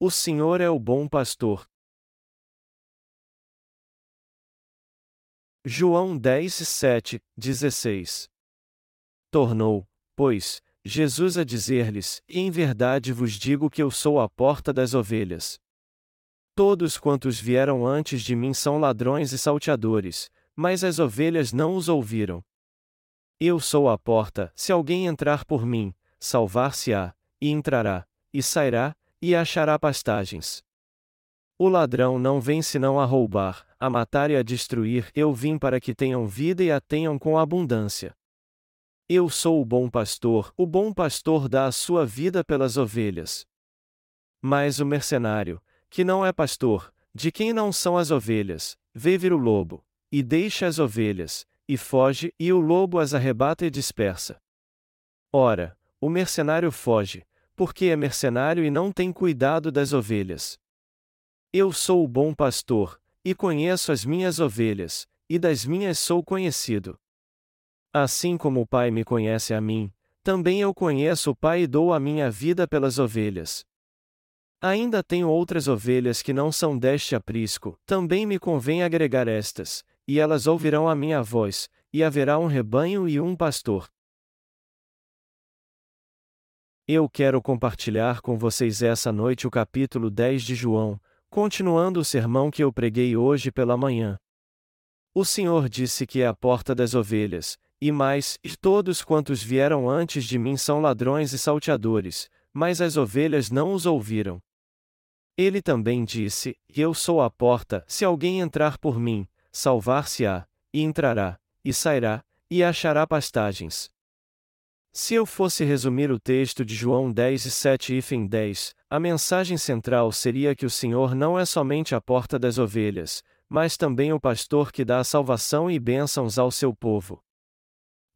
O Senhor é o bom pastor. João 10, 7, 16 Tornou, pois, Jesus a dizer-lhes: Em verdade vos digo que eu sou a porta das ovelhas. Todos quantos vieram antes de mim são ladrões e salteadores, mas as ovelhas não os ouviram. Eu sou a porta, se alguém entrar por mim, salvar-se-á, e entrará, e sairá, e achará pastagens. O ladrão não vem senão a roubar, a matar e a destruir, eu vim para que tenham vida e a tenham com abundância. Eu sou o bom pastor, o bom pastor dá a sua vida pelas ovelhas. Mas o mercenário, que não é pastor, de quem não são as ovelhas, vê vir o lobo, e deixa as ovelhas, e foge, e o lobo as arrebata e dispersa. Ora, o mercenário foge, porque é mercenário e não tem cuidado das ovelhas. Eu sou o bom pastor, e conheço as minhas ovelhas, e das minhas sou conhecido. Assim como o Pai me conhece a mim, também eu conheço o Pai e dou a minha vida pelas ovelhas. Ainda tenho outras ovelhas que não são deste aprisco, também me convém agregar estas, e elas ouvirão a minha voz, e haverá um rebanho e um pastor. Eu quero compartilhar com vocês essa noite o capítulo 10 de João, continuando o sermão que eu preguei hoje pela manhã. O Senhor disse que é a porta das ovelhas, e mais, e todos quantos vieram antes de mim são ladrões e salteadores, mas as ovelhas não os ouviram. Ele também disse: Eu sou a porta, se alguém entrar por mim, salvar-se-á, e entrará, e sairá, e achará pastagens. Se eu fosse resumir o texto de João 10 e 7 e fim 10, a mensagem central seria que o Senhor não é somente a porta das ovelhas, mas também o pastor que dá salvação e bênçãos ao seu povo.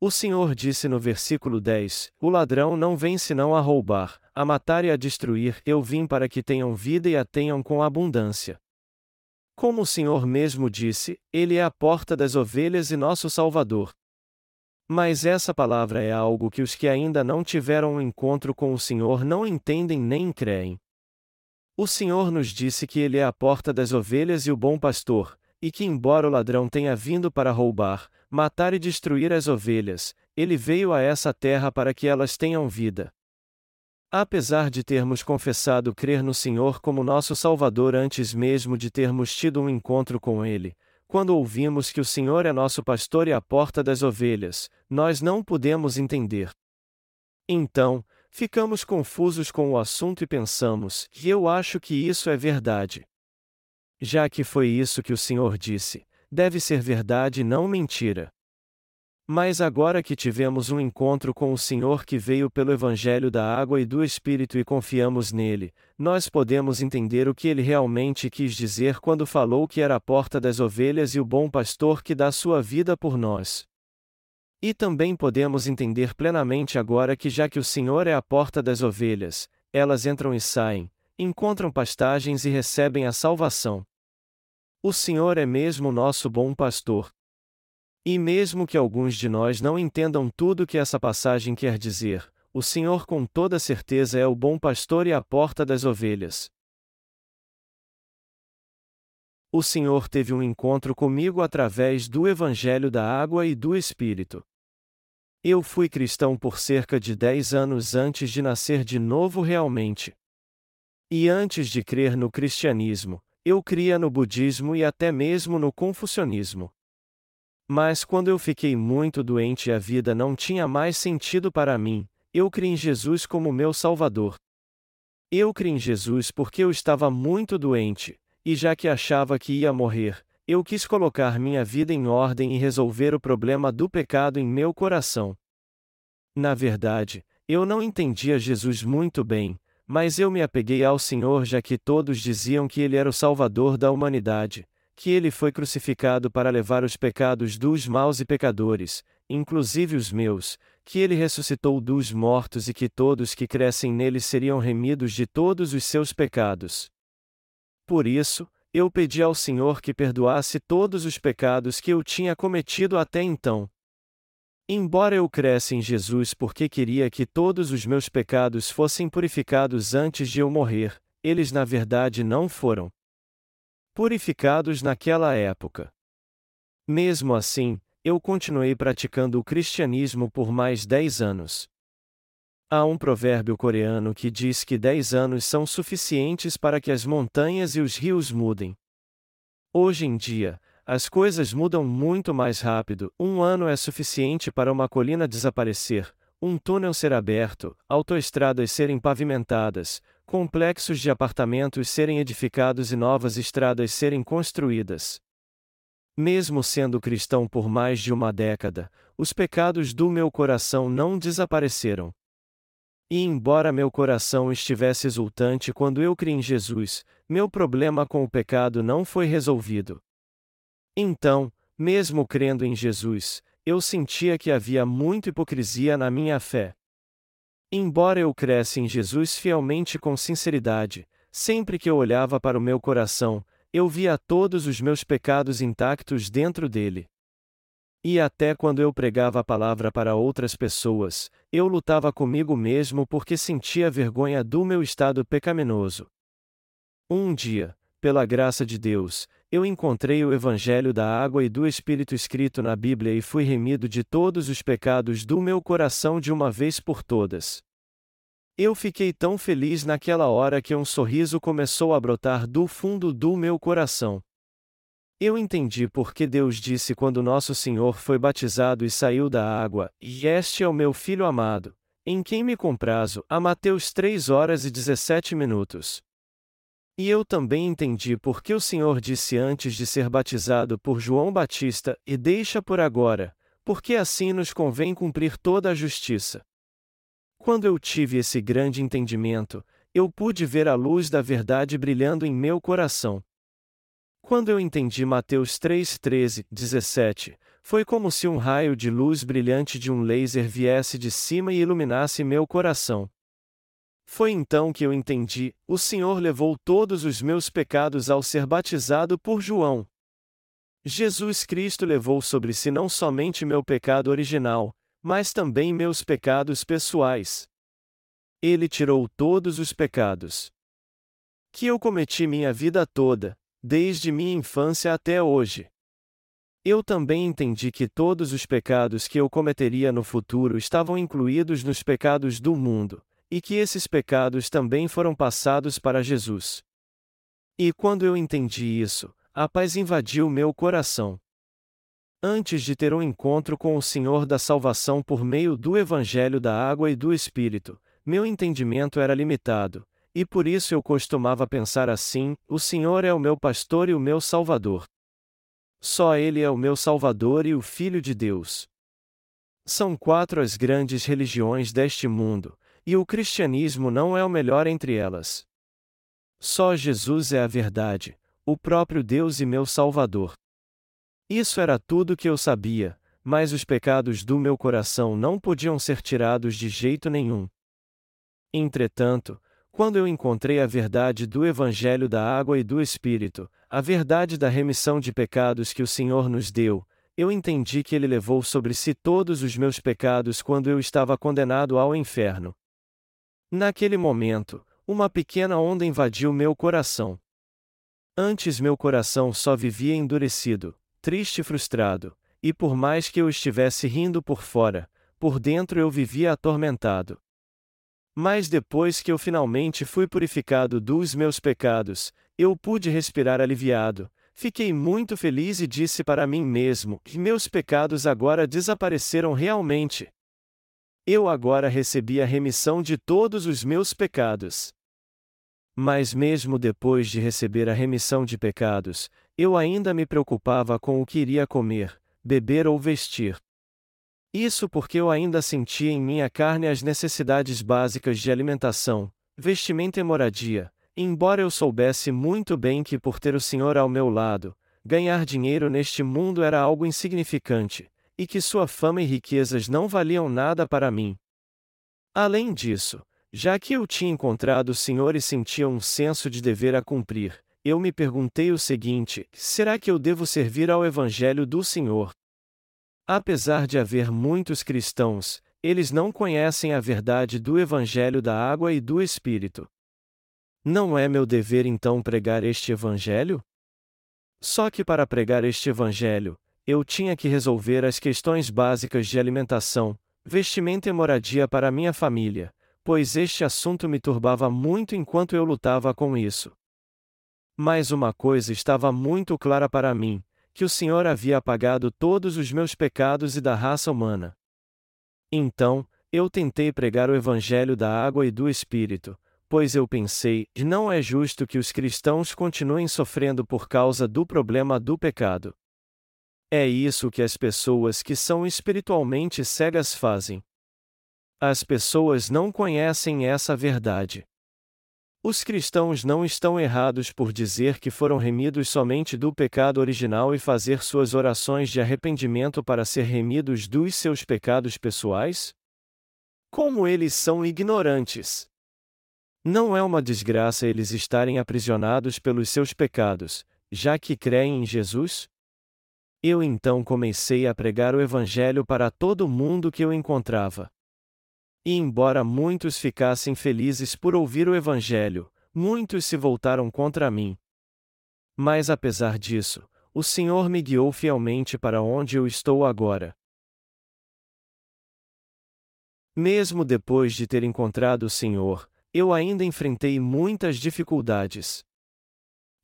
O Senhor disse no versículo 10: O ladrão não vem senão a roubar, a matar e a destruir, eu vim para que tenham vida e a tenham com abundância. Como o Senhor mesmo disse, Ele é a porta das ovelhas e nosso Salvador. Mas essa palavra é algo que os que ainda não tiveram um encontro com o Senhor não entendem nem creem. O Senhor nos disse que Ele é a porta das ovelhas e o bom pastor, e que, embora o ladrão tenha vindo para roubar, matar e destruir as ovelhas, ele veio a essa terra para que elas tenham vida. Apesar de termos confessado crer no Senhor como nosso Salvador antes mesmo de termos tido um encontro com Ele, quando ouvimos que o Senhor é nosso pastor e a porta das ovelhas, nós não podemos entender. Então, ficamos confusos com o assunto e pensamos, eu acho que isso é verdade. Já que foi isso que o Senhor disse, deve ser verdade e não mentira. Mas agora que tivemos um encontro com o Senhor que veio pelo Evangelho da Água e do Espírito e confiamos nele, nós podemos entender o que ele realmente quis dizer quando falou que era a porta das ovelhas e o bom pastor que dá sua vida por nós. E também podemos entender plenamente agora que, já que o Senhor é a porta das ovelhas, elas entram e saem, encontram pastagens e recebem a salvação. O Senhor é mesmo nosso bom pastor. E mesmo que alguns de nós não entendam tudo que essa passagem quer dizer, o Senhor com toda certeza é o bom pastor e a porta das ovelhas. O Senhor teve um encontro comigo através do Evangelho da Água e do Espírito. Eu fui cristão por cerca de 10 anos antes de nascer de novo realmente. E antes de crer no cristianismo, eu cria no budismo e até mesmo no confucionismo. Mas quando eu fiquei muito doente e a vida não tinha mais sentido para mim, eu criei em Jesus como meu Salvador. Eu criei em Jesus porque eu estava muito doente, e já que achava que ia morrer, eu quis colocar minha vida em ordem e resolver o problema do pecado em meu coração. Na verdade, eu não entendia Jesus muito bem, mas eu me apeguei ao Senhor já que todos diziam que Ele era o Salvador da humanidade, que Ele foi crucificado para levar os pecados dos maus e pecadores, inclusive os meus, que Ele ressuscitou dos mortos e que todos que crescem nele seriam remidos de todos os seus pecados. Por isso, eu pedi ao Senhor que perdoasse todos os pecados que eu tinha cometido até então, Embora eu cresça em Jesus porque queria que todos os meus pecados fossem purificados antes de eu morrer, eles na verdade não foram purificados naquela época. Mesmo assim, eu continuei praticando o cristianismo por mais 10 anos. Há um provérbio coreano que diz que 10 anos são suficientes para que as montanhas e os rios mudem. Hoje em dia, as coisas mudam muito mais rápido. Um ano é suficiente para uma colina desaparecer, um túnel ser aberto, autoestradas serem pavimentadas, complexos de apartamentos serem edificados e novas estradas serem construídas. Mesmo sendo cristão por mais de uma década, os pecados do meu coração não desapareceram. E embora meu coração estivesse exultante quando eu criei em Jesus, meu problema com o pecado não foi resolvido. Então, mesmo crendo em Jesus, eu sentia que havia muita hipocrisia na minha fé. Embora eu cresce em Jesus fielmente com sinceridade, sempre que eu olhava para o meu coração, eu via todos os meus pecados intactos dentro dele. E até quando eu pregava a palavra para outras pessoas, eu lutava comigo mesmo porque sentia vergonha do meu estado pecaminoso. Um dia, pela graça de Deus, eu encontrei o Evangelho da Água e do Espírito escrito na Bíblia e fui remido de todos os pecados do meu coração de uma vez por todas. Eu fiquei tão feliz naquela hora que um sorriso começou a brotar do fundo do meu coração. Eu entendi por que Deus disse quando nosso Senhor foi batizado e saiu da água: E este é o meu filho amado, em quem me comprazo, a Mateus 3 horas e 17 minutos. E eu também entendi por que o Senhor disse antes de ser batizado por João Batista: E deixa por agora, porque assim nos convém cumprir toda a justiça. Quando eu tive esse grande entendimento, eu pude ver a luz da verdade brilhando em meu coração. Quando eu entendi Mateus 3, 13, 17, foi como se um raio de luz brilhante de um laser viesse de cima e iluminasse meu coração. Foi então que eu entendi: o Senhor levou todos os meus pecados ao ser batizado por João. Jesus Cristo levou sobre si não somente meu pecado original, mas também meus pecados pessoais. Ele tirou todos os pecados que eu cometi minha vida toda, desde minha infância até hoje. Eu também entendi que todos os pecados que eu cometeria no futuro estavam incluídos nos pecados do mundo, e que esses pecados também foram passados para Jesus. E quando eu entendi isso, a paz invadiu meu coração. Antes de ter um encontro com o Senhor da salvação por meio do Evangelho da Água e do Espírito, meu entendimento era limitado, e por isso eu costumava pensar assim: o Senhor é o meu pastor e o meu salvador. Só Ele é o meu salvador e o Filho de Deus. São quatro as grandes religiões deste mundo, e o cristianismo não é o melhor entre elas. Só Jesus é a verdade, o próprio Deus e meu Salvador. Isso era tudo que eu sabia, mas os pecados do meu coração não podiam ser tirados de jeito nenhum. Entretanto, quando eu encontrei a verdade do Evangelho da Água e do Espírito, a verdade da remissão de pecados que o Senhor nos deu, eu entendi que Ele levou sobre si todos os meus pecados quando eu estava condenado ao inferno. Naquele momento, uma pequena onda invadiu meu coração. Antes meu coração só vivia endurecido, triste e frustrado, e por mais que eu estivesse rindo por fora, por dentro eu vivia atormentado. Mas depois que eu finalmente fui purificado dos meus pecados, eu pude respirar aliviado, fiquei muito feliz e disse para mim mesmo que meus pecados agora desapareceram realmente. Eu agora recebi a remissão de todos os meus pecados. Mas mesmo depois de receber a remissão de pecados, eu ainda me preocupava com o que iria comer, beber ou vestir. Isso porque eu ainda sentia em minha carne as necessidades básicas de alimentação, vestimenta e moradia, embora eu soubesse muito bem que por ter o Senhor ao meu lado, ganhar dinheiro neste mundo era algo insignificante, e que sua fama e riquezas não valiam nada para mim. Além disso, já que eu tinha encontrado o Senhor e sentia um senso de dever a cumprir, eu me perguntei o seguinte: será que eu devo servir ao Evangelho do Senhor? Apesar de haver muitos cristãos, eles não conhecem a verdade do Evangelho da água e do Espírito. Não é meu dever então pregar este Evangelho? Só que para pregar este Evangelho, eu tinha que resolver as questões básicas de alimentação, vestimenta e moradia para minha família, pois este assunto me turbava muito enquanto eu lutava com isso. Mas uma coisa estava muito clara para mim: que o Senhor havia apagado todos os meus pecados e da raça humana. Então, eu tentei pregar o Evangelho da água e do Espírito, pois eu pensei, não é justo que os cristãos continuem sofrendo por causa do problema do pecado. É isso que as pessoas que são espiritualmente cegas fazem. As pessoas não conhecem essa verdade. Os cristãos não estão errados por dizer que foram remidos somente do pecado original e fazer suas orações de arrependimento para ser remidos dos seus pecados pessoais? Como eles são ignorantes! Não é uma desgraça eles estarem aprisionados pelos seus pecados, já que creem em Jesus? Eu então comecei a pregar o Evangelho para todo mundo que eu encontrava. E embora muitos ficassem felizes por ouvir o Evangelho, muitos se voltaram contra mim. Mas apesar disso, o Senhor me guiou fielmente para onde eu estou agora. Mesmo depois de ter encontrado o Senhor, eu ainda enfrentei muitas dificuldades.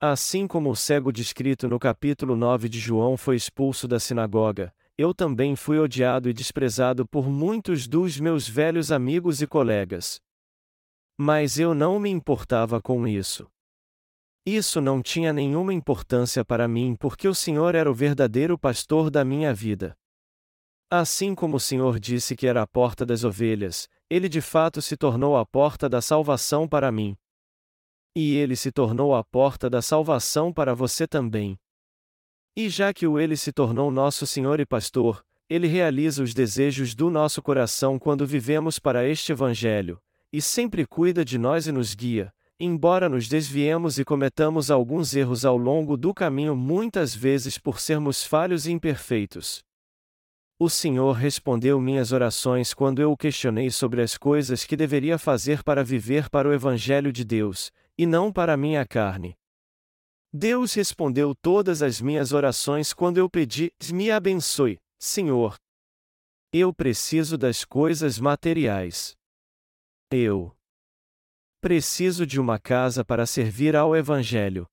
Assim como o cego descrito no capítulo 9 de João foi expulso da sinagoga, eu também fui odiado e desprezado por muitos dos meus velhos amigos e colegas. Mas eu não me importava com isso. Isso não tinha nenhuma importância para mim porque o Senhor era o verdadeiro pastor da minha vida. Assim como o Senhor disse que era a porta das ovelhas, ele de fato se tornou a porta da salvação para mim. E ele se tornou a porta da salvação para você também. E já que o ele se tornou nosso Senhor e Pastor, ele realiza os desejos do nosso coração quando vivemos para este Evangelho, e sempre cuida de nós e nos guia, embora nos desviemos e cometamos alguns erros ao longo do caminho muitas vezes por sermos falhos e imperfeitos. O Senhor respondeu minhas orações quando eu o questionei sobre as coisas que deveria fazer para viver para o Evangelho de Deus, e não para minha carne. Deus respondeu todas as minhas orações quando eu pedi: Me abençoe, Senhor. Eu preciso das coisas materiais. Eu preciso de uma casa para servir ao Evangelho.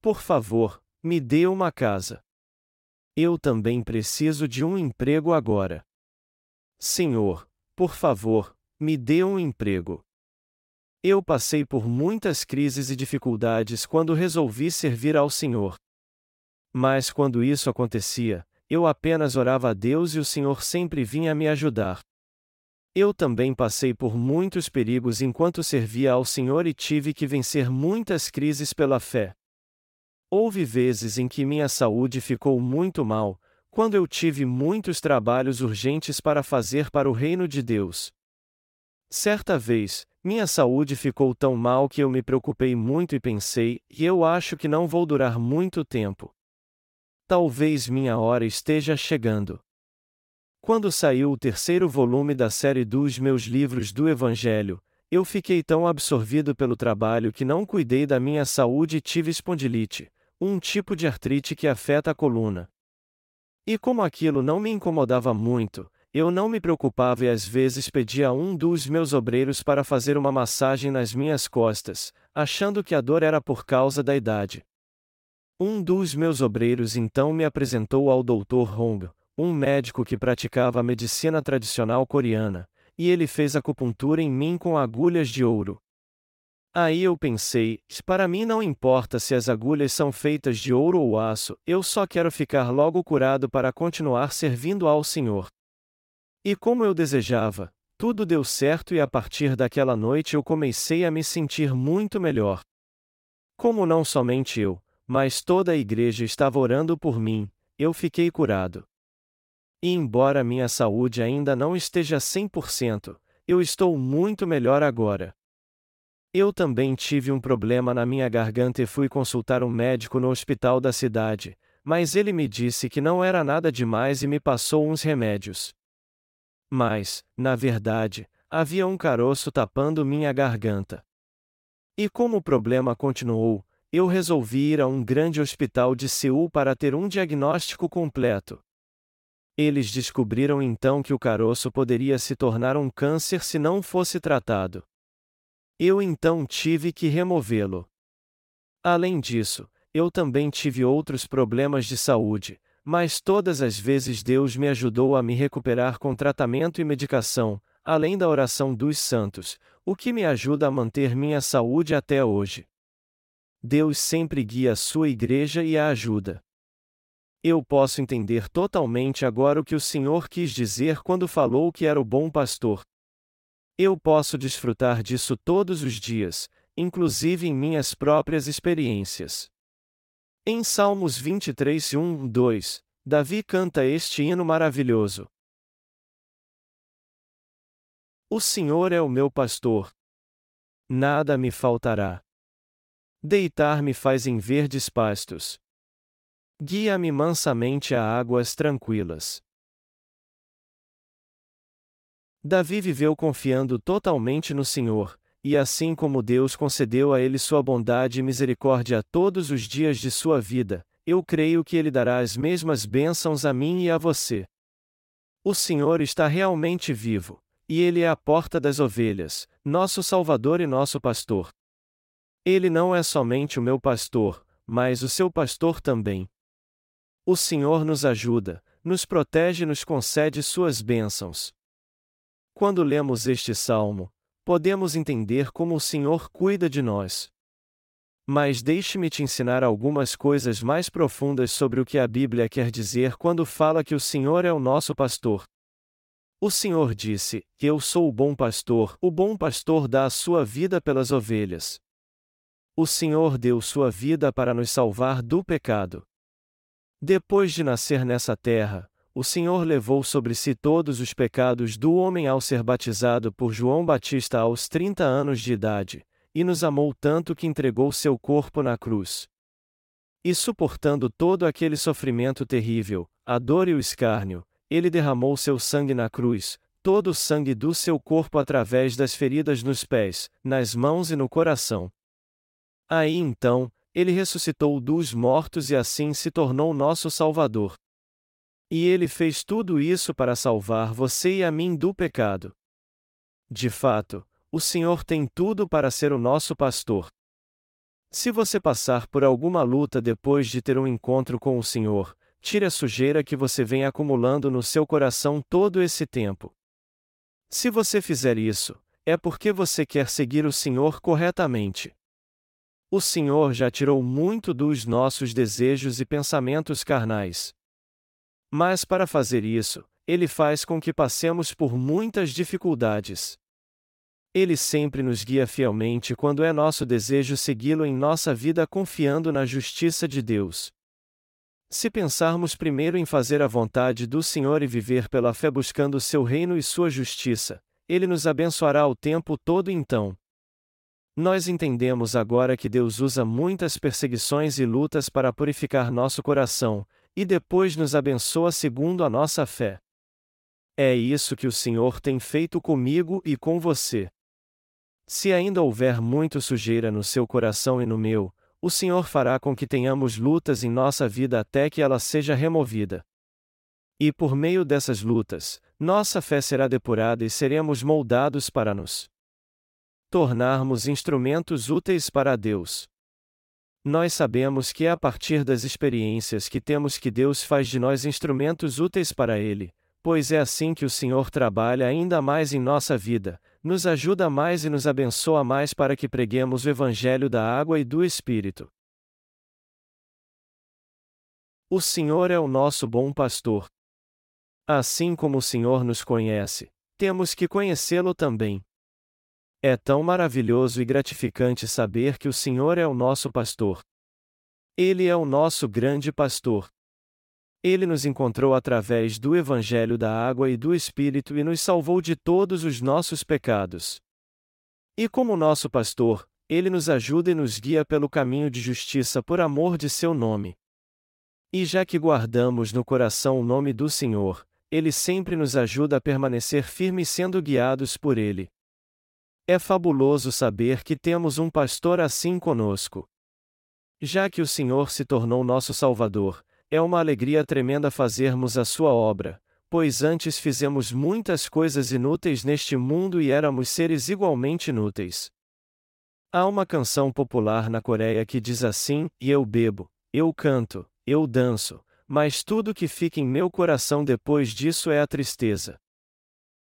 Por favor, me dê uma casa. Eu também preciso de um emprego agora. Senhor, por favor, me dê um emprego. Eu passei por muitas crises e dificuldades quando resolvi servir ao Senhor. Mas quando isso acontecia, eu apenas orava a Deus e o Senhor sempre vinha me ajudar. Eu também passei por muitos perigos enquanto servia ao Senhor e tive que vencer muitas crises pela fé. Houve vezes em que minha saúde ficou muito mal, quando eu tive muitos trabalhos urgentes para fazer para o reino de Deus. Certa vez, minha saúde ficou tão mal que eu me preocupei muito e pensei, e eu acho que não vou durar muito tempo. Talvez minha hora esteja chegando. Quando saiu o terceiro volume da série dos meus livros do Evangelho, eu fiquei tão absorvido pelo trabalho que não cuidei da minha saúde e tive espondilite, um tipo de artrite que afeta a coluna. E como aquilo não me incomodava muito, eu não me preocupava e às vezes pedia a um dos meus obreiros para fazer uma massagem nas minhas costas, achando que a dor era por causa da idade. Um dos meus obreiros então me apresentou ao Dr. Hong, um médico que praticava a medicina tradicional coreana, e ele fez acupuntura em mim com agulhas de ouro. Aí eu pensei, para mim não importa se as agulhas são feitas de ouro ou aço, eu só quero ficar logo curado para continuar servindo ao Senhor. E como eu desejava, tudo deu certo e a partir daquela noite eu comecei a me sentir muito melhor. Como não somente eu, mas toda a igreja estava orando por mim, eu fiquei curado. E embora minha saúde ainda não esteja 100%, eu estou muito melhor agora. Eu também tive um problema na minha garganta e fui consultar um médico no hospital da cidade, mas ele me disse que não era nada demais e me passou uns remédios. Mas, na verdade, havia um caroço tapando minha garganta. E como o problema continuou, eu resolvi ir a um grande hospital de Seul para ter um diagnóstico completo. Eles descobriram então que o caroço poderia se tornar um câncer se não fosse tratado. Eu então tive que removê-lo. Além disso, eu também tive outros problemas de saúde, mas todas as vezes Deus me ajudou a me recuperar com tratamento e medicação, além da oração dos santos, o que me ajuda a manter minha saúde até hoje. Deus sempre guia a sua igreja e a ajuda. Eu posso entender totalmente agora o que o Senhor quis dizer quando falou que era o bom pastor. Eu posso desfrutar disso todos os dias, inclusive em minhas próprias experiências. Em Salmos 23, 1, 2, Davi canta este hino maravilhoso. O Senhor é o meu pastor. Nada me faltará. Deitar-me faz em verdes pastos. Guia-me mansamente a águas tranquilas. Davi viveu confiando totalmente no Senhor, e assim como Deus concedeu a ele sua bondade e misericórdia todos os dias de sua vida, eu creio que ele dará as mesmas bênçãos a mim e a você. O Senhor está realmente vivo, e ele é a porta das ovelhas, nosso Salvador e nosso pastor. Ele não é somente o meu pastor, mas o seu pastor também. O Senhor nos ajuda, nos protege e nos concede suas bênçãos. Quando lemos este salmo, podemos entender como o Senhor cuida de nós. Mas deixe-me te ensinar algumas coisas mais profundas sobre o que a Bíblia quer dizer quando fala que o Senhor é o nosso pastor. O Senhor disse: Eu sou o bom pastor, o bom pastor dá a sua vida pelas ovelhas. O Senhor deu sua vida para nos salvar do pecado. Depois de nascer nessa terra, o Senhor levou sobre si todos os pecados do homem ao ser batizado por João Batista aos 30 anos de idade, e nos amou tanto que entregou seu corpo na cruz. E suportando todo aquele sofrimento terrível, a dor e o escárnio, ele derramou seu sangue na cruz, todo o sangue do seu corpo através das feridas nos pés, nas mãos e no coração. Aí então, ele ressuscitou dos mortos e assim se tornou nosso Salvador. E ele fez tudo isso para salvar você e a mim do pecado. De fato, o Senhor tem tudo para ser o nosso pastor. Se você passar por alguma luta depois de ter um encontro com o Senhor, tire a sujeira que você vem acumulando no seu coração todo esse tempo. Se você fizer isso, é porque você quer seguir o Senhor corretamente. O Senhor já tirou muito dos nossos desejos e pensamentos carnais. Mas para fazer isso, Ele faz com que passemos por muitas dificuldades. Ele sempre nos guia fielmente quando é nosso desejo segui-lo em nossa vida confiando na justiça de Deus. Se pensarmos primeiro em fazer a vontade do Senhor e viver pela fé buscando seu reino e sua justiça, Ele nos abençoará o tempo todo então. Nós entendemos agora que Deus usa muitas perseguições e lutas para purificar nosso coração, e depois nos abençoa segundo a nossa fé. É isso que o Senhor tem feito comigo e com você. Se ainda houver muito sujeira no seu coração e no meu, o Senhor fará com que tenhamos lutas em nossa vida até que ela seja removida. E por meio dessas lutas, nossa fé será depurada e seremos moldados para nos tornarmos instrumentos úteis para Deus. Nós sabemos que é a partir das experiências que temos que Deus faz de nós instrumentos úteis para Ele, pois é assim que o Senhor trabalha ainda mais em nossa vida, nos ajuda mais e nos abençoa mais para que preguemos o Evangelho da água e do Espírito. O Senhor é o nosso bom pastor. Assim como o Senhor nos conhece, temos que conhecê-lo também. É tão maravilhoso e gratificante saber que o Senhor é o nosso pastor. Ele é o nosso grande pastor. Ele nos encontrou através do Evangelho da Água e do Espírito e nos salvou de todos os nossos pecados. E como nosso pastor, ele nos ajuda e nos guia pelo caminho de justiça por amor de seu nome. E já que guardamos no coração o nome do Senhor, ele sempre nos ajuda a permanecer firmes sendo guiados por ele. É fabuloso saber que temos um pastor assim conosco. Já que o Senhor se tornou nosso Salvador, é uma alegria tremenda fazermos a sua obra, pois antes fizemos muitas coisas inúteis neste mundo e éramos seres igualmente inúteis. Há uma canção popular na Coreia que diz assim: E eu bebo, eu canto, eu danço, mas tudo que fica em meu coração depois disso é a tristeza.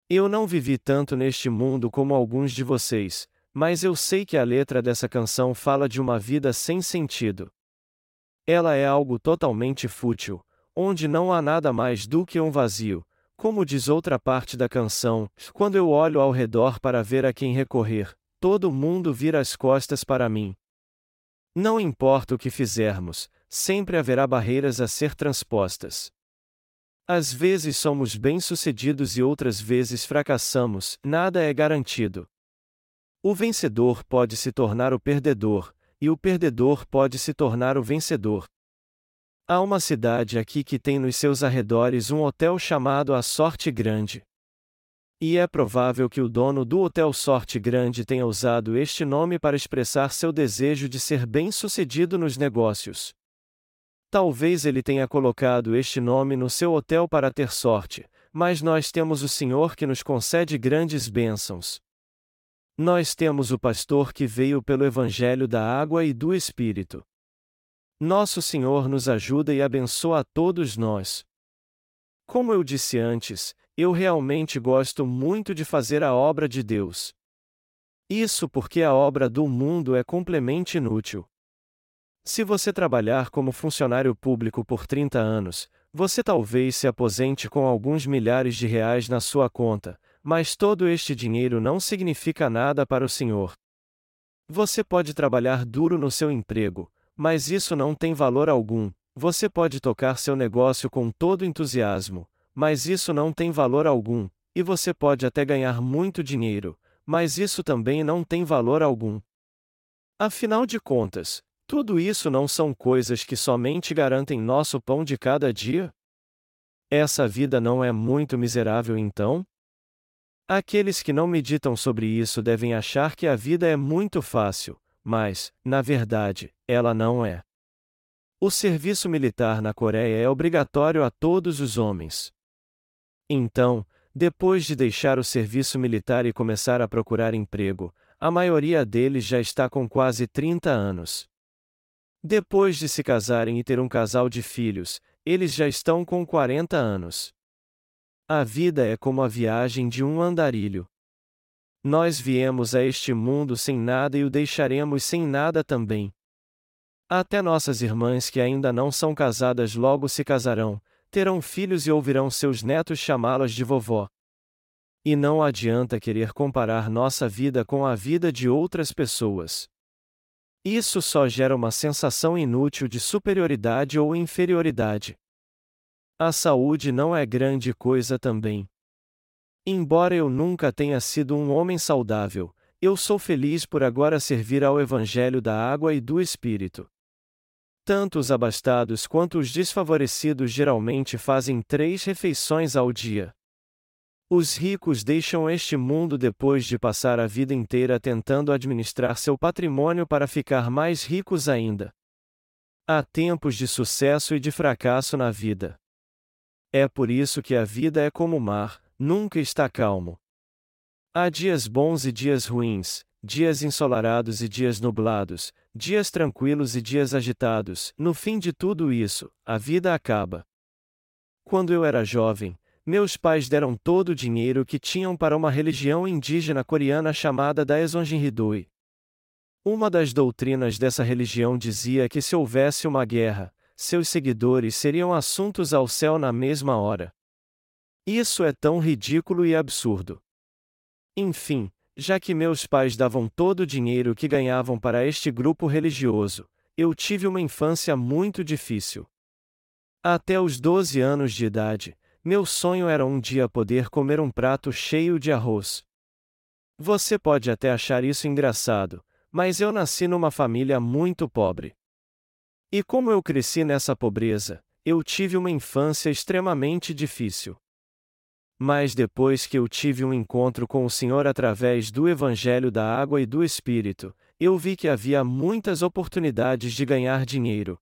Eu não vivi tanto neste mundo como alguns de vocês, mas eu sei que a letra dessa canção fala de uma vida sem sentido. Ela é algo totalmente fútil, onde não há nada mais do que um vazio, como diz outra parte da canção: quando eu olho ao redor para ver a quem recorrer, todo mundo vira as costas para mim. Não importa o que fizermos, sempre haverá barreiras a ser transpostas. Às vezes somos bem-sucedidos e outras vezes fracassamos, nada é garantido. O vencedor pode se tornar o perdedor, e o perdedor pode se tornar o vencedor. Há uma cidade aqui que tem nos seus arredores um hotel chamado A Sorte Grande. E é provável que o dono do Hotel Sorte Grande tenha usado este nome para expressar seu desejo de ser bem-sucedido nos negócios. Talvez ele tenha colocado este nome no seu hotel para ter sorte, mas nós temos o Senhor que nos concede grandes bênçãos. Nós temos o pastor que veio pelo Evangelho da Água e do Espírito. Nosso Senhor nos ajuda e abençoa a todos nós. Como eu disse antes, eu realmente gosto muito de fazer a obra de Deus. Isso porque a obra do mundo é completamente inútil. Se você trabalhar como funcionário público por 30 anos, você talvez se aposente com alguns milhares de reais na sua conta, mas todo este dinheiro não significa nada para o Senhor. Você pode trabalhar duro no seu emprego, mas isso não tem valor algum. Você pode tocar seu negócio com todo entusiasmo, mas isso não tem valor algum, e você pode até ganhar muito dinheiro, mas isso também não tem valor algum. Afinal de contas, tudo isso não são coisas que somente garantem nosso pão de cada dia? Essa vida não é muito miserável então? Aqueles que não meditam sobre isso devem achar que a vida é muito fácil, mas, na verdade, ela não é. O serviço militar na Coreia é obrigatório a todos os homens. Então, depois de deixar o serviço militar e começar a procurar emprego, a maioria deles já está com quase 30 anos. Depois de se casarem e ter um casal de filhos, eles já estão com 40 anos. A vida é como a viagem de um andarilho. Nós viemos a este mundo sem nada e o deixaremos sem nada também. Até nossas irmãs que ainda não são casadas logo se casarão, terão filhos e ouvirão seus netos chamá-las de vovó. E não adianta querer comparar nossa vida com a vida de outras pessoas. Isso só gera uma sensação inútil de superioridade ou inferioridade. A saúde não é grande coisa também. Embora eu nunca tenha sido um homem saudável, eu sou feliz por agora servir ao Evangelho da água e do Espírito. Tanto os abastados quanto os desfavorecidos geralmente fazem três refeições ao dia. Os ricos deixam este mundo depois de passar a vida inteira tentando administrar seu patrimônio para ficar mais ricos ainda. Há tempos de sucesso e de fracasso na vida. É por isso que a vida é como o mar, nunca está calmo. Há dias bons e dias ruins, dias ensolarados e dias nublados, dias tranquilos e dias agitados. No fim de tudo isso, a vida acaba. Quando eu era jovem, meus pais deram todo o dinheiro que tinham para uma religião indígena coreana chamada Daesonjinridui. Uma das doutrinas dessa religião dizia que se houvesse uma guerra, seus seguidores seriam assuntos ao céu na mesma hora. Isso é tão ridículo e absurdo. Enfim, já que meus pais davam todo o dinheiro que ganhavam para este grupo religioso, eu tive uma infância muito difícil. Até os 12 anos de idade, meu sonho era um dia poder comer um prato cheio de arroz. Você pode até achar isso engraçado, mas eu nasci numa família muito pobre. E como eu cresci nessa pobreza, eu tive uma infância extremamente difícil. Mas depois que eu tive um encontro com o Senhor através do Evangelho da Água e do Espírito, eu vi que havia muitas oportunidades de ganhar dinheiro.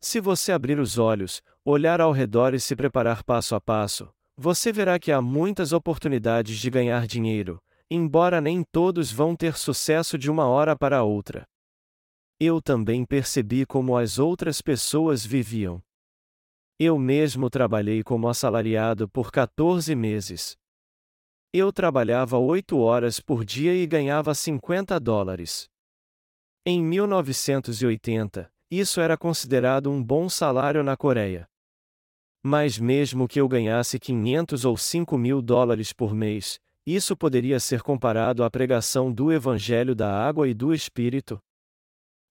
Se você abrir os olhos, olhar ao redor e se preparar passo a passo, você verá que há muitas oportunidades de ganhar dinheiro, embora nem todos vão ter sucesso de uma hora para outra. Eu também percebi como as outras pessoas viviam. Eu mesmo trabalhei como assalariado por 14 meses. Eu trabalhava 8 horas por dia e ganhava 50 dólares. Em 1980, isso era considerado um bom salário na Coreia. Mas mesmo que eu ganhasse 500 ou 5 mil dólares por mês, isso poderia ser comparado à pregação do Evangelho da Água e do Espírito?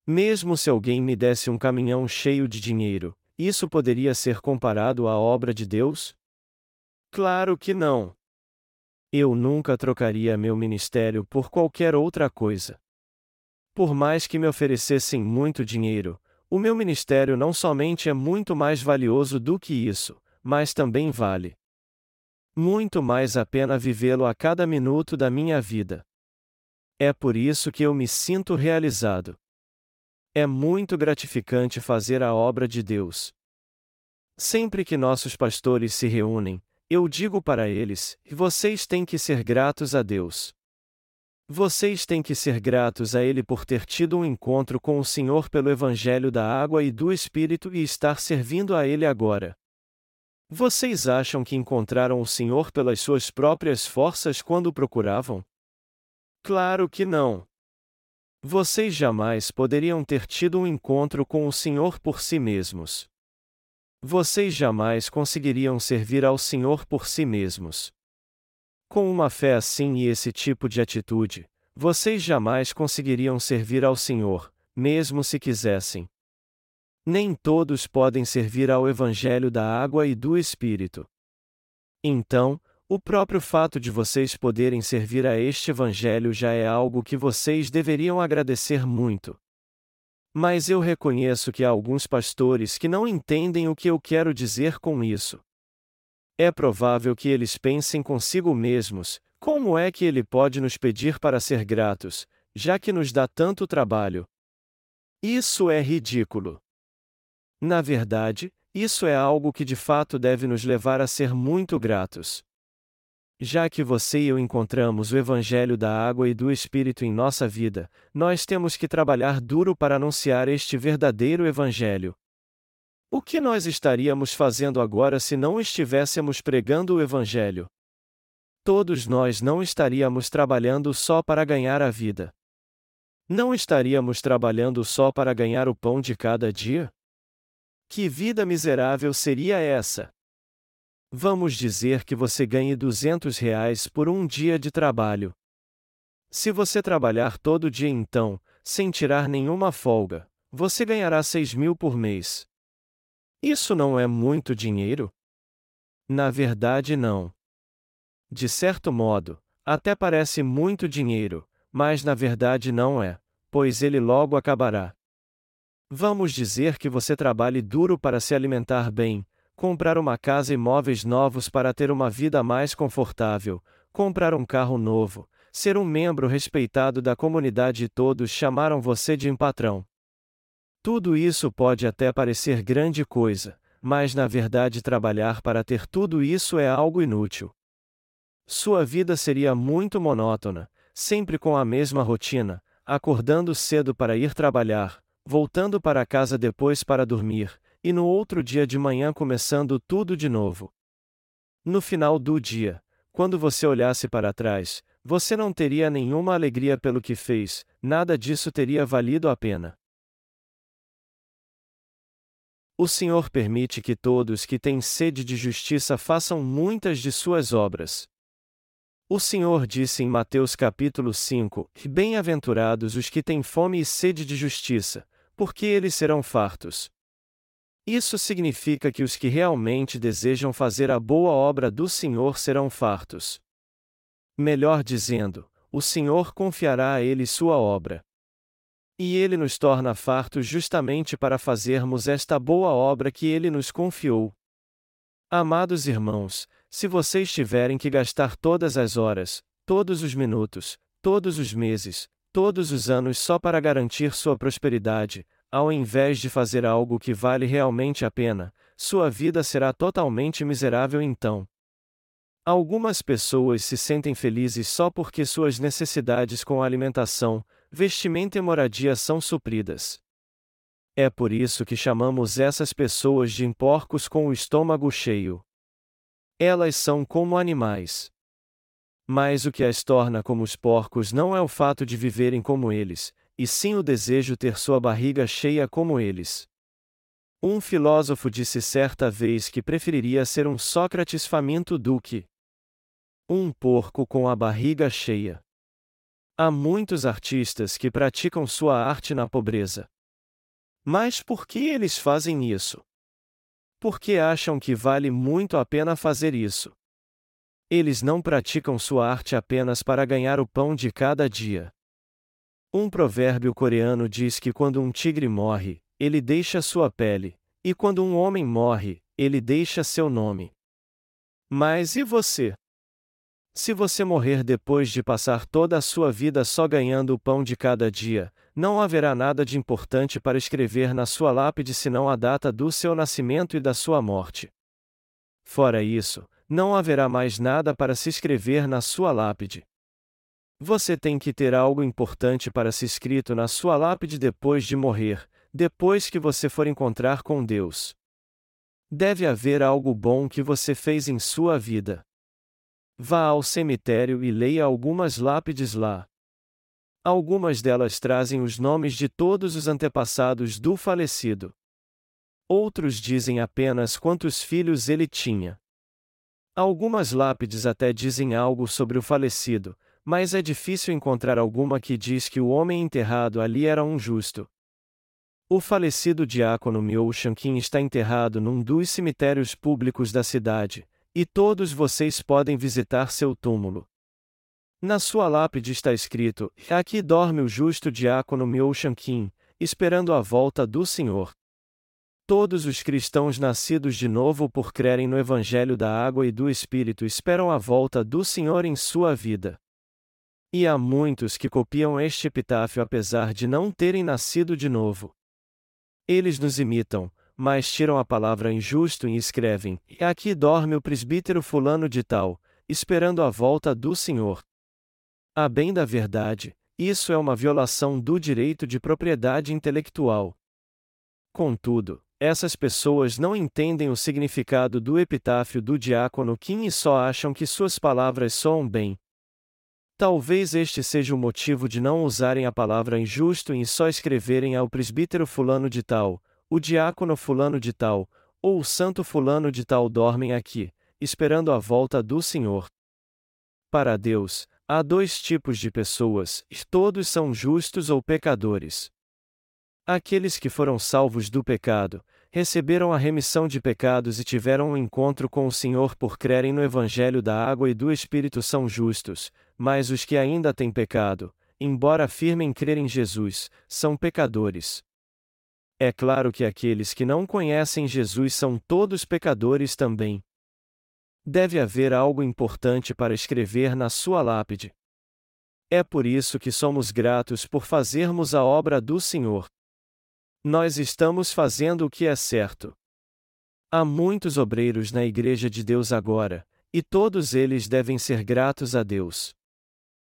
Mesmo se alguém me desse um caminhão cheio de dinheiro, isso poderia ser comparado à obra de Deus? Claro que não. Eu nunca trocaria meu ministério por qualquer outra coisa. Por mais que me oferecessem muito dinheiro, o meu ministério não somente é muito mais valioso do que isso, mas também vale muito mais a pena vivê-lo a cada minuto da minha vida. É por isso que eu me sinto realizado. É muito gratificante fazer a obra de Deus. Sempre que nossos pastores se reúnem, eu digo para eles: vocês têm que ser gratos a Deus. Vocês têm que ser gratos a Ele por ter tido um encontro com o Senhor pelo Evangelho da Água e do Espírito e estar servindo a Ele agora. Vocês acham que encontraram o Senhor pelas suas próprias forças quando o procuravam? Claro que não. Vocês jamais poderiam ter tido um encontro com o Senhor por si mesmos. Vocês jamais conseguiriam servir ao Senhor por si mesmos. Com uma fé assim e esse tipo de atitude, vocês jamais conseguiriam servir ao Senhor, mesmo se quisessem. Nem todos podem servir ao Evangelho da água e do Espírito. Então, o próprio fato de vocês poderem servir a este Evangelho já é algo que vocês deveriam agradecer muito. Mas eu reconheço que há alguns pastores que não entendem o que eu quero dizer com isso. É provável que eles pensem consigo mesmos: como é que ele pode nos pedir para ser gratos, já que nos dá tanto trabalho? Isso é ridículo. Na verdade, isso é algo que de fato deve nos levar a ser muito gratos. Já que você e eu encontramos o Evangelho da água e do Espírito em nossa vida, nós temos que trabalhar duro para anunciar este verdadeiro Evangelho. O que nós estaríamos fazendo agora se não estivéssemos pregando o Evangelho? Todos nós não estaríamos trabalhando só para ganhar a vida. Não estaríamos trabalhando só para ganhar o pão de cada dia? Que vida miserável seria essa? Vamos dizer que você ganhe 200 reais por um dia de trabalho. Se você trabalhar todo dia então, sem tirar nenhuma folga, você ganhará 6 mil por mês. Isso não é muito dinheiro? Na verdade, não. De certo modo, até parece muito dinheiro, mas na verdade não é, pois ele logo acabará. Vamos dizer que você trabalhe duro para se alimentar bem, comprar uma casa e móveis novos para ter uma vida mais confortável, comprar um carro novo, ser um membro respeitado da comunidade e todos chamaram você de um patrão. Tudo isso pode até parecer grande coisa, mas na verdade trabalhar para ter tudo isso é algo inútil. Sua vida seria muito monótona, sempre com a mesma rotina, acordando cedo para ir trabalhar, voltando para casa depois para dormir, e no outro dia de manhã começando tudo de novo. No final do dia, quando você olhasse para trás, você não teria nenhuma alegria pelo que fez, nada disso teria valido a pena. O Senhor permite que todos que têm sede de justiça façam muitas de suas obras. O Senhor disse em Mateus capítulo 5: Bem-aventurados os que têm fome e sede de justiça, porque eles serão fartos. Isso significa que os que realmente desejam fazer a boa obra do Senhor serão fartos. Melhor dizendo, o Senhor confiará a eles sua obra. E ele nos torna fartos justamente para fazermos esta boa obra que ele nos confiou. Amados irmãos, se vocês tiverem que gastar todas as horas, todos os minutos, todos os meses, todos os anos só para garantir sua prosperidade, ao invés de fazer algo que vale realmente a pena, sua vida será totalmente miserável então. Algumas pessoas se sentem felizes só porque suas necessidades com alimentação, vestimenta e moradia são supridas. É por isso que chamamos essas pessoas de porcos com o estômago cheio. Elas são como animais. Mas o que as torna como os porcos não é o fato de viverem como eles, e sim o desejo ter sua barriga cheia como eles. Um filósofo disse certa vez que preferiria ser um Sócrates faminto do que um porco com a barriga cheia. Há muitos artistas que praticam sua arte na pobreza. Mas por que eles fazem isso? Porque acham que vale muito a pena fazer isso. Eles não praticam sua arte apenas para ganhar o pão de cada dia. Um provérbio coreano diz que quando um tigre morre, ele deixa sua pele, e quando um homem morre, ele deixa seu nome. Mas e você? Se você morrer depois de passar toda a sua vida só ganhando o pão de cada dia, não haverá nada de importante para escrever na sua lápide senão a data do seu nascimento e da sua morte. Fora isso, não haverá mais nada para se escrever na sua lápide. Você tem que ter algo importante para se escrito na sua lápide depois de morrer, depois que você for encontrar com Deus. Deve haver algo bom que você fez em sua vida. Vá ao cemitério e leia algumas lápides lá. Algumas delas trazem os nomes de todos os antepassados do falecido. Outros dizem apenas quantos filhos ele tinha. Algumas lápides até dizem algo sobre o falecido, mas é difícil encontrar alguma que diz que o homem enterrado ali era um justo. O falecido diácono Myo Shankin está enterrado num dos cemitérios públicos da cidade, e todos vocês podem visitar seu túmulo. Na sua lápide está escrito: Aqui dorme o justo diácono Myo Shankin, esperando a volta do Senhor. Todos os cristãos nascidos de novo por crerem no Evangelho da Água e do Espírito esperam a volta do Senhor em sua vida. E há muitos que copiam este epitáfio apesar de não terem nascido de novo. Eles nos imitam, mas tiram a palavra injusto e escrevem: Aqui dorme o presbítero fulano de tal, esperando a volta do Senhor. A bem da verdade, isso é uma violação do direito de propriedade intelectual. Contudo, essas pessoas não entendem o significado do epitáfio do diácono Kim e só acham que suas palavras soam bem. Talvez este seja o motivo de não usarem a palavra injusto e só escreverem ao presbítero fulano de tal, o diácono fulano de tal, ou o santo fulano de tal dormem aqui, esperando a volta do Senhor. Para Deus, Há dois tipos de pessoas, e todos são justos ou pecadores. Aqueles que foram salvos do pecado, receberam a remissão de pecados e tiveram um encontro com o Senhor por crerem no Evangelho da Água e do Espírito são justos, mas os que ainda têm pecado, embora afirmem crer em Jesus, são pecadores. É claro que aqueles que não conhecem Jesus são todos pecadores também, deve haver algo importante para escrever na sua lápide. É por isso que somos gratos por fazermos a obra do Senhor. Nós estamos fazendo o que é certo. Há muitos obreiros na Igreja de Deus agora, e todos eles devem ser gratos a Deus.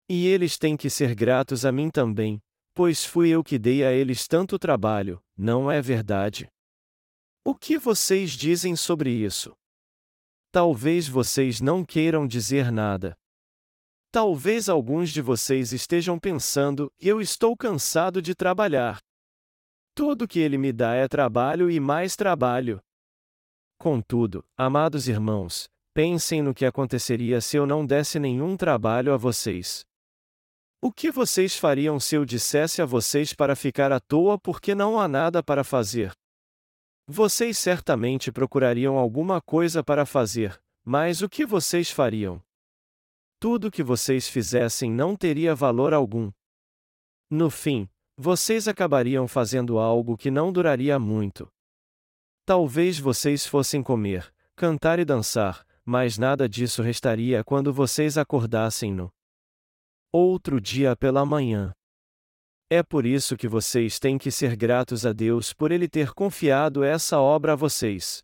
E eles têm que ser gratos a mim também, pois fui eu que dei a eles tanto trabalho, não é verdade? O que vocês dizem sobre isso? Talvez vocês não queiram dizer nada. Talvez alguns de vocês estejam pensando: eu estou cansado de trabalhar. Tudo que ele me dá é trabalho e mais trabalho. Contudo, amados irmãos, pensem no que aconteceria se eu não desse nenhum trabalho a vocês. O que vocês fariam se eu dissesse a vocês para ficar à toa porque não há nada para fazer? Vocês certamente procurariam alguma coisa para fazer, mas o que vocês fariam? Tudo que vocês fizessem não teria valor algum. No fim, vocês acabariam fazendo algo que não duraria muito. Talvez vocês fossem comer, cantar e dançar, mas nada disso restaria quando vocês acordassem no outro dia pela manhã. É por isso que vocês têm que ser gratos a Deus por Ele ter confiado essa obra a vocês.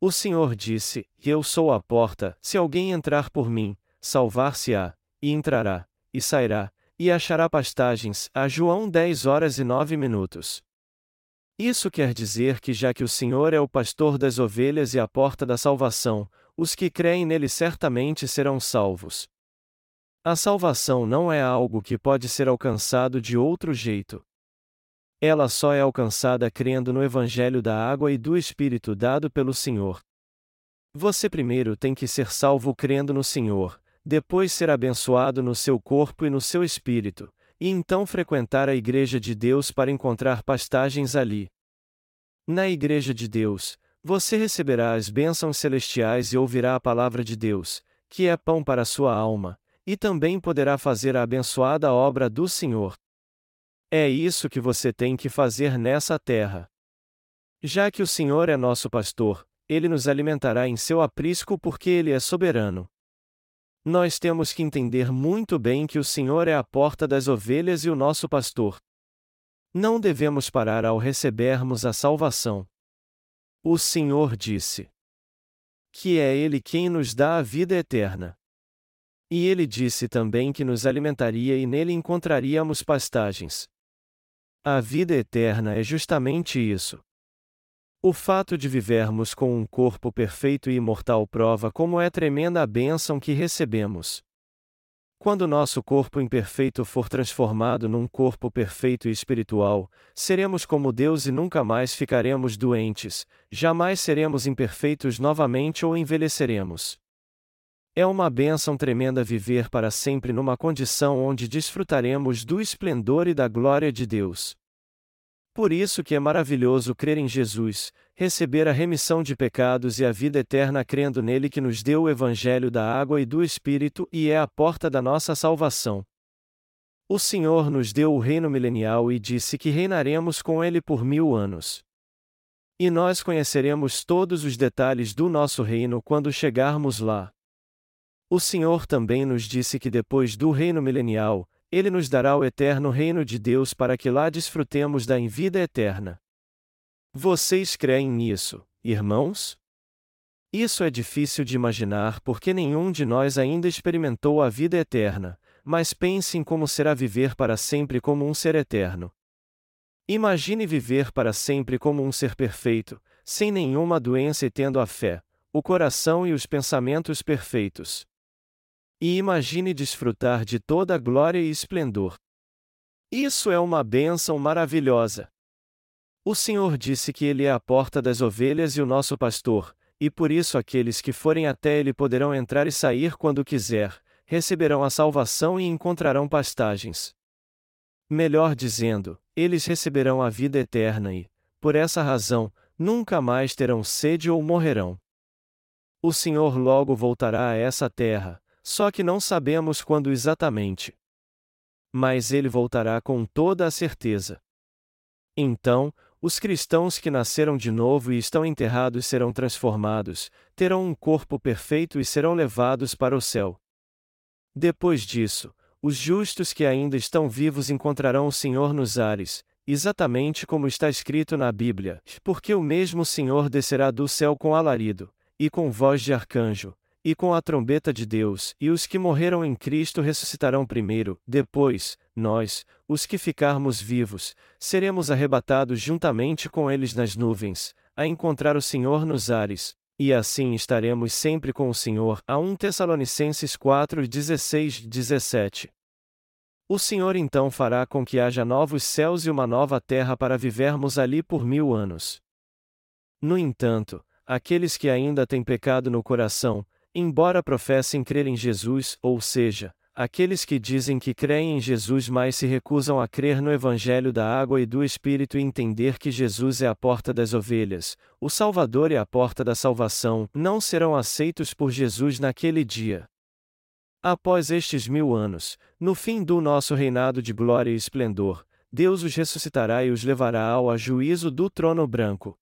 O Senhor disse: Eu sou a porta, se alguém entrar por mim, salvar-se-á, e entrará, e sairá, e achará pastagens. A João 10 horas e 9 minutos. Isso quer dizer que, já que o Senhor é o pastor das ovelhas e a porta da salvação, os que creem nele certamente serão salvos. A salvação não é algo que pode ser alcançado de outro jeito. Ela só é alcançada crendo no Evangelho da água e do Espírito dado pelo Senhor. Você primeiro tem que ser salvo crendo no Senhor, depois ser abençoado no seu corpo e no seu espírito, e então frequentar a Igreja de Deus para encontrar pastagens ali. Na Igreja de Deus, você receberá as bênçãos celestiais e ouvirá a palavra de Deus, que é pão para a sua alma, e também poderá fazer a abençoada obra do Senhor. É isso que você tem que fazer nessa terra. Já que o Senhor é nosso pastor, ele nos alimentará em seu aprisco porque ele é soberano. Nós temos que entender muito bem que o Senhor é a porta das ovelhas e o nosso pastor. Não devemos parar ao recebermos a salvação. O Senhor disse que é Ele quem nos dá a vida eterna. E ele disse também que nos alimentaria e nele encontraríamos pastagens. A vida eterna é justamente isso. O fato de vivermos com um corpo perfeito e imortal prova como é tremenda a bênção que recebemos. Quando nosso corpo imperfeito for transformado num corpo perfeito e espiritual, seremos como Deus e nunca mais ficaremos doentes, jamais seremos imperfeitos novamente ou envelheceremos. É uma bênção tremenda viver para sempre numa condição onde desfrutaremos do esplendor e da glória de Deus. Por isso que é maravilhoso crer em Jesus, receber a remissão de pecados e a vida eterna crendo nele que nos deu o evangelho da água e do Espírito e é a porta da nossa salvação. O Senhor nos deu o reino milenial e disse que reinaremos com ele por mil anos. E nós conheceremos todos os detalhes do nosso reino quando chegarmos lá. O Senhor também nos disse que depois do reino milenial, ele nos dará o eterno reino de Deus para que lá desfrutemos da vida eterna. Vocês creem nisso, irmãos? Isso é difícil de imaginar porque nenhum de nós ainda experimentou a vida eterna, mas pense em como será viver para sempre como um ser eterno. Imagine viver para sempre como um ser perfeito, sem nenhuma doença e tendo a fé, o coração e os pensamentos perfeitos. E imagine desfrutar de toda a glória e esplendor. Isso é uma bênção maravilhosa. O Senhor disse que Ele é a porta das ovelhas e o nosso pastor, e por isso aqueles que forem até Ele poderão entrar e sair quando quiser, receberão a salvação e encontrarão pastagens. Melhor dizendo, eles receberão a vida eterna e, por essa razão, nunca mais terão sede ou morrerão. O Senhor logo voltará a essa terra, só que não sabemos quando exatamente. Mas ele voltará com toda a certeza. Então, os cristãos que nasceram de novo e estão enterrados serão transformados, terão um corpo perfeito e serão levados para o céu. Depois disso, os justos que ainda estão vivos encontrarão o Senhor nos ares, exatamente como está escrito na Bíblia, porque o mesmo Senhor descerá do céu com alarido, e com voz de arcanjo, e com a trombeta de Deus, e os que morreram em Cristo ressuscitarão primeiro, depois, nós, os que ficarmos vivos, seremos arrebatados juntamente com eles nas nuvens, a encontrar o Senhor nos ares, e assim estaremos sempre com o Senhor. A 1 Tessalonicenses 4, 16, 17. O Senhor então fará com que haja novos céus e uma nova terra para vivermos ali por mil anos. No entanto, aqueles que ainda têm pecado no coração, Embora professem crer em Jesus, ou seja, aqueles que dizem que creem em Jesus mas se recusam a crer no Evangelho da água e do Espírito e entender que Jesus é a porta das ovelhas, o Salvador e a porta da salvação, não serão aceitos por Jesus naquele dia. Após estes mil anos, no fim do nosso reinado de glória e esplendor, Deus os ressuscitará e os levará ao juízo do trono branco.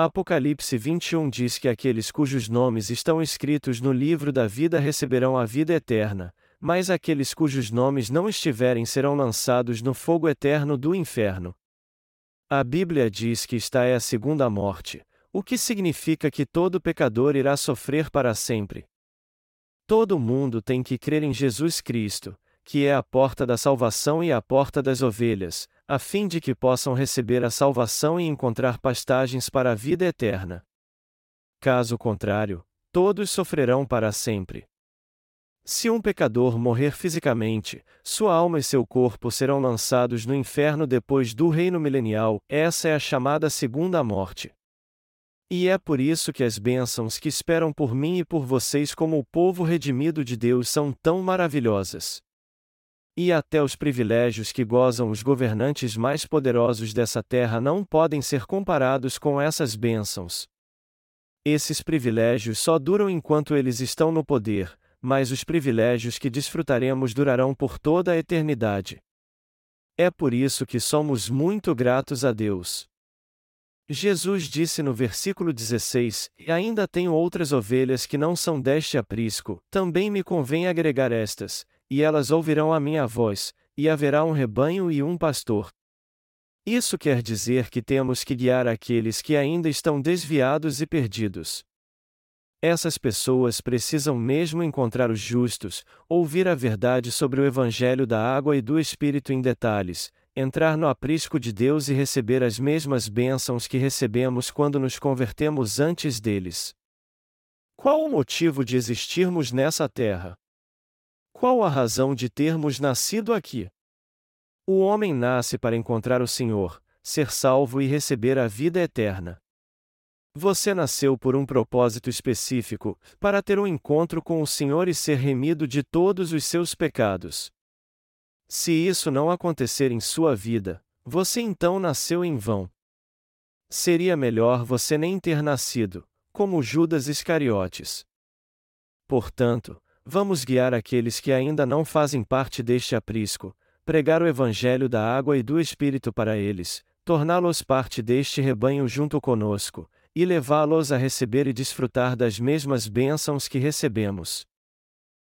Apocalipse 21 diz que aqueles cujos nomes estão escritos no livro da vida receberão a vida eterna, mas aqueles cujos nomes não estiverem serão lançados no fogo eterno do inferno. A Bíblia diz que esta é a segunda morte, o que significa que todo pecador irá sofrer para sempre. Todo mundo tem que crer em Jesus Cristo, que é a porta da salvação e a porta das ovelhas, a fim de que possam receber a salvação e encontrar pastagens para a vida eterna. Caso contrário, todos sofrerão para sempre. Se um pecador morrer fisicamente, sua alma e seu corpo serão lançados no inferno depois do reino milenial, essa é a chamada segunda morte. E é por isso que as bênçãos que esperam por mim e por vocês como o povo redimido de Deus são tão maravilhosas e até os privilégios que gozam os governantes mais poderosos dessa terra não podem ser comparados com essas bênçãos. Esses privilégios só duram enquanto eles estão no poder, mas os privilégios que desfrutaremos durarão por toda a eternidade. É por isso que somos muito gratos a Deus. Jesus disse no versículo 16: E ainda tenho outras ovelhas que não são deste aprisco, também me convém agregar estas, e elas ouvirão a minha voz, e haverá um rebanho e um pastor. Isso quer dizer que temos que guiar aqueles que ainda estão desviados e perdidos. Essas pessoas precisam mesmo encontrar os justos, ouvir a verdade sobre o Evangelho da água e do Espírito em detalhes, entrar no aprisco de Deus e receber as mesmas bênçãos que recebemos quando nos convertemos antes deles. Qual o motivo de existirmos nessa terra? Qual a razão de termos nascido aqui? O homem nasce para encontrar o Senhor, ser salvo e receber a vida eterna. Você nasceu por um propósito específico, para ter um encontro com o Senhor e ser remido de todos os seus pecados. Se isso não acontecer em sua vida, você então nasceu em vão. Seria melhor você nem ter nascido, como Judas Iscariotes. Portanto, Vamos guiar aqueles que ainda não fazem parte deste aprisco, pregar o Evangelho da água e do Espírito para eles, torná-los parte deste rebanho junto conosco, e levá-los a receber e desfrutar das mesmas bênçãos que recebemos.